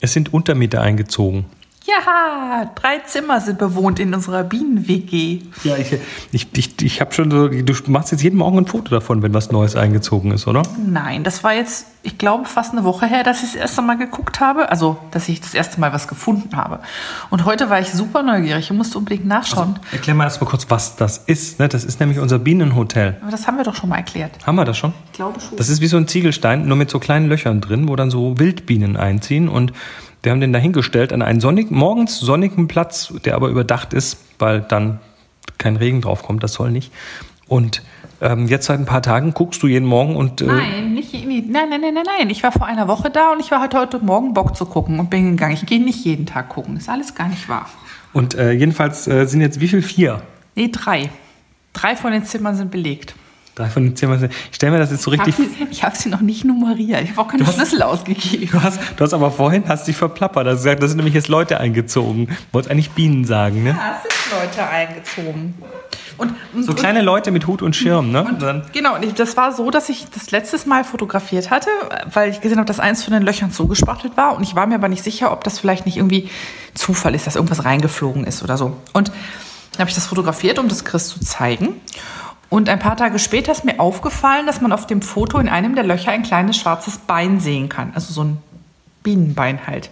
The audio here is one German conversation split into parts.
es sind Untermieter eingezogen. Ja, drei Zimmer sind bewohnt in unserer Bienen-WG. Ja, ich, ich, ich, ich habe schon so, du machst jetzt jeden Morgen ein Foto davon, wenn was Neues eingezogen ist, oder? Nein, das war jetzt, ich glaube, fast eine Woche her, dass ich das erste Mal geguckt habe. Also, dass ich das erste Mal was gefunden habe. Und heute war ich super neugierig und musste unbedingt nachschauen. Also, erklär mal erst mal kurz, was das ist. Ne? Das ist nämlich unser Bienenhotel. Aber das haben wir doch schon mal erklärt. Haben wir das schon? Ich glaube schon. Das ist wie so ein Ziegelstein, nur mit so kleinen Löchern drin, wo dann so Wildbienen einziehen und wir haben den dahingestellt an einen sonnigen, morgens sonnigen Platz, der aber überdacht ist, weil dann kein Regen drauf kommt, das soll nicht. Und ähm, jetzt seit ein paar Tagen guckst du jeden Morgen und. Äh nein, nicht, nein, nein, nein, nein, nein. Ich war vor einer Woche da und ich war heute, heute Morgen Bock zu gucken und bin gegangen. Ich gehe nicht jeden Tag gucken. Ist alles gar nicht wahr. Und äh, jedenfalls äh, sind jetzt wie viel? Vier? Nee, drei. Drei von den Zimmern sind belegt. Drei von den sind. Ich stelle mir das jetzt so richtig. Ich habe sie noch nicht nummeriert. Ich habe auch keine hast, Schlüssel ausgegeben. Du hast, du hast aber vorhin hast dich verplappert. Du hast gesagt, da sind nämlich jetzt Leute eingezogen. Du wolltest eigentlich Bienen sagen, ne? Ja, es sind Leute eingezogen. Und, und, so kleine Leute mit Hut und Schirm, ne? Und, genau, und das war so, dass ich das letztes Mal fotografiert hatte, weil ich gesehen habe, dass eins von den Löchern zugespachtelt war. Und ich war mir aber nicht sicher, ob das vielleicht nicht irgendwie Zufall ist, dass irgendwas reingeflogen ist oder so. Und dann habe ich das fotografiert, um das Chris zu zeigen. Und ein paar Tage später ist mir aufgefallen, dass man auf dem Foto in einem der Löcher ein kleines schwarzes Bein sehen kann. Also so ein Bienenbein halt.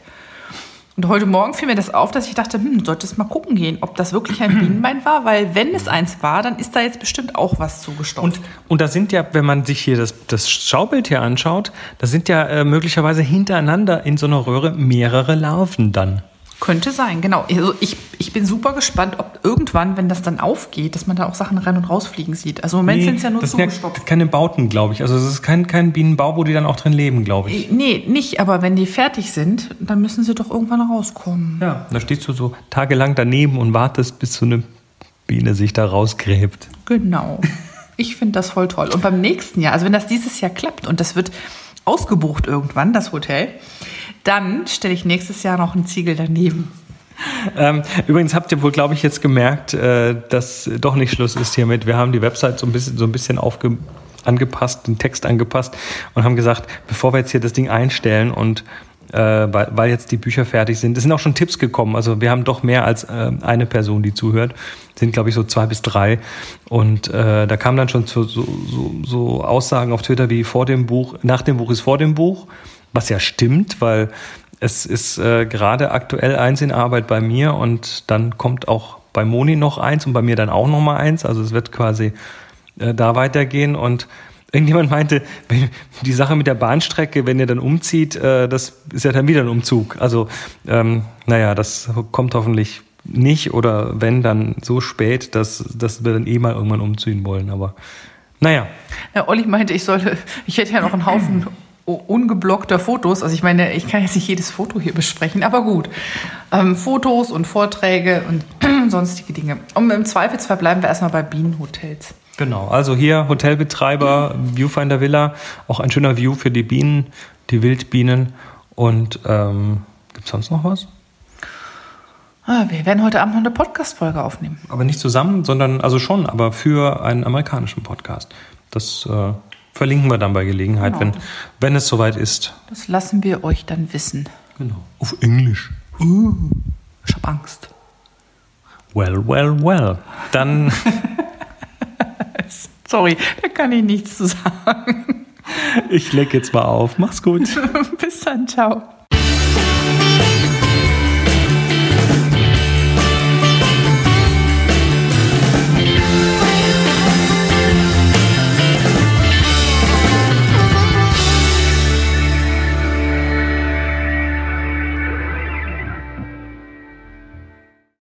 Und heute Morgen fiel mir das auf, dass ich dachte, hm, solltest mal gucken gehen, ob das wirklich ein Bienenbein war, weil wenn es eins war, dann ist da jetzt bestimmt auch was zugestopft. Und, und da sind ja, wenn man sich hier das, das Schaubild hier anschaut, da sind ja äh, möglicherweise hintereinander in so einer Röhre mehrere Larven dann. Könnte sein, genau. Also ich, ich bin super gespannt, ob irgendwann, wenn das dann aufgeht, dass man da auch Sachen rein und rausfliegen sieht. Also im Moment nee, sind es ja nur das zugestopft. Sind ja keine Bauten, glaube ich. Also es ist kein, kein Bienenbau, wo die dann auch drin leben, glaube ich. Nee, nicht. Aber wenn die fertig sind, dann müssen sie doch irgendwann rauskommen. Ja, da stehst du so tagelang daneben und wartest, bis so eine Biene sich da rausgräbt. Genau. Ich finde das voll toll. Und beim nächsten Jahr, also wenn das dieses Jahr klappt und das wird ausgebucht irgendwann, das Hotel, dann stelle ich nächstes Jahr noch einen Ziegel daneben. Ähm, übrigens habt ihr wohl, glaube ich, jetzt gemerkt, äh, dass doch nicht Schluss ist hiermit. Wir haben die Website so ein bisschen, so ein bisschen aufge angepasst, den Text angepasst und haben gesagt, bevor wir jetzt hier das Ding einstellen und äh, weil, weil, jetzt die Bücher fertig sind. Es sind auch schon Tipps gekommen. Also wir haben doch mehr als äh, eine Person, die zuhört. Sind, glaube ich, so zwei bis drei. Und äh, da kamen dann schon so, so, so Aussagen auf Twitter wie vor dem Buch, nach dem Buch ist vor dem Buch was ja stimmt, weil es ist äh, gerade aktuell eins in Arbeit bei mir und dann kommt auch bei Moni noch eins und bei mir dann auch noch mal eins. Also es wird quasi äh, da weitergehen und irgendjemand meinte, die Sache mit der Bahnstrecke, wenn ihr dann umzieht, äh, das ist ja dann wieder ein Umzug. Also ähm, naja, das kommt hoffentlich nicht oder wenn dann so spät, dass, dass wir dann eh mal irgendwann umziehen wollen. Aber naja. Ja, Olli meinte, ich sollte, ich hätte ja noch einen Haufen ungeblockter Fotos. Also ich meine, ich kann jetzt nicht jedes Foto hier besprechen, aber gut. Ähm, Fotos und Vorträge und sonstige Dinge. Und im Zweifelsfall bleiben wir erstmal bei Bienenhotels. Genau, also hier Hotelbetreiber, Viewfinder Villa, auch ein schöner View für die Bienen, die Wildbienen. Und ähm, gibt es sonst noch was? Ah, wir werden heute Abend noch eine Podcast-Folge aufnehmen. Aber nicht zusammen, sondern, also schon, aber für einen amerikanischen Podcast. Das äh, Verlinken wir dann bei Gelegenheit, genau. wenn, wenn es soweit ist. Das lassen wir euch dann wissen. Genau. Auf Englisch. Uh, ich hab Angst. Well, well, well. Dann. Sorry, da kann ich nichts zu sagen. Ich leg jetzt mal auf. Mach's gut. Bis dann, ciao.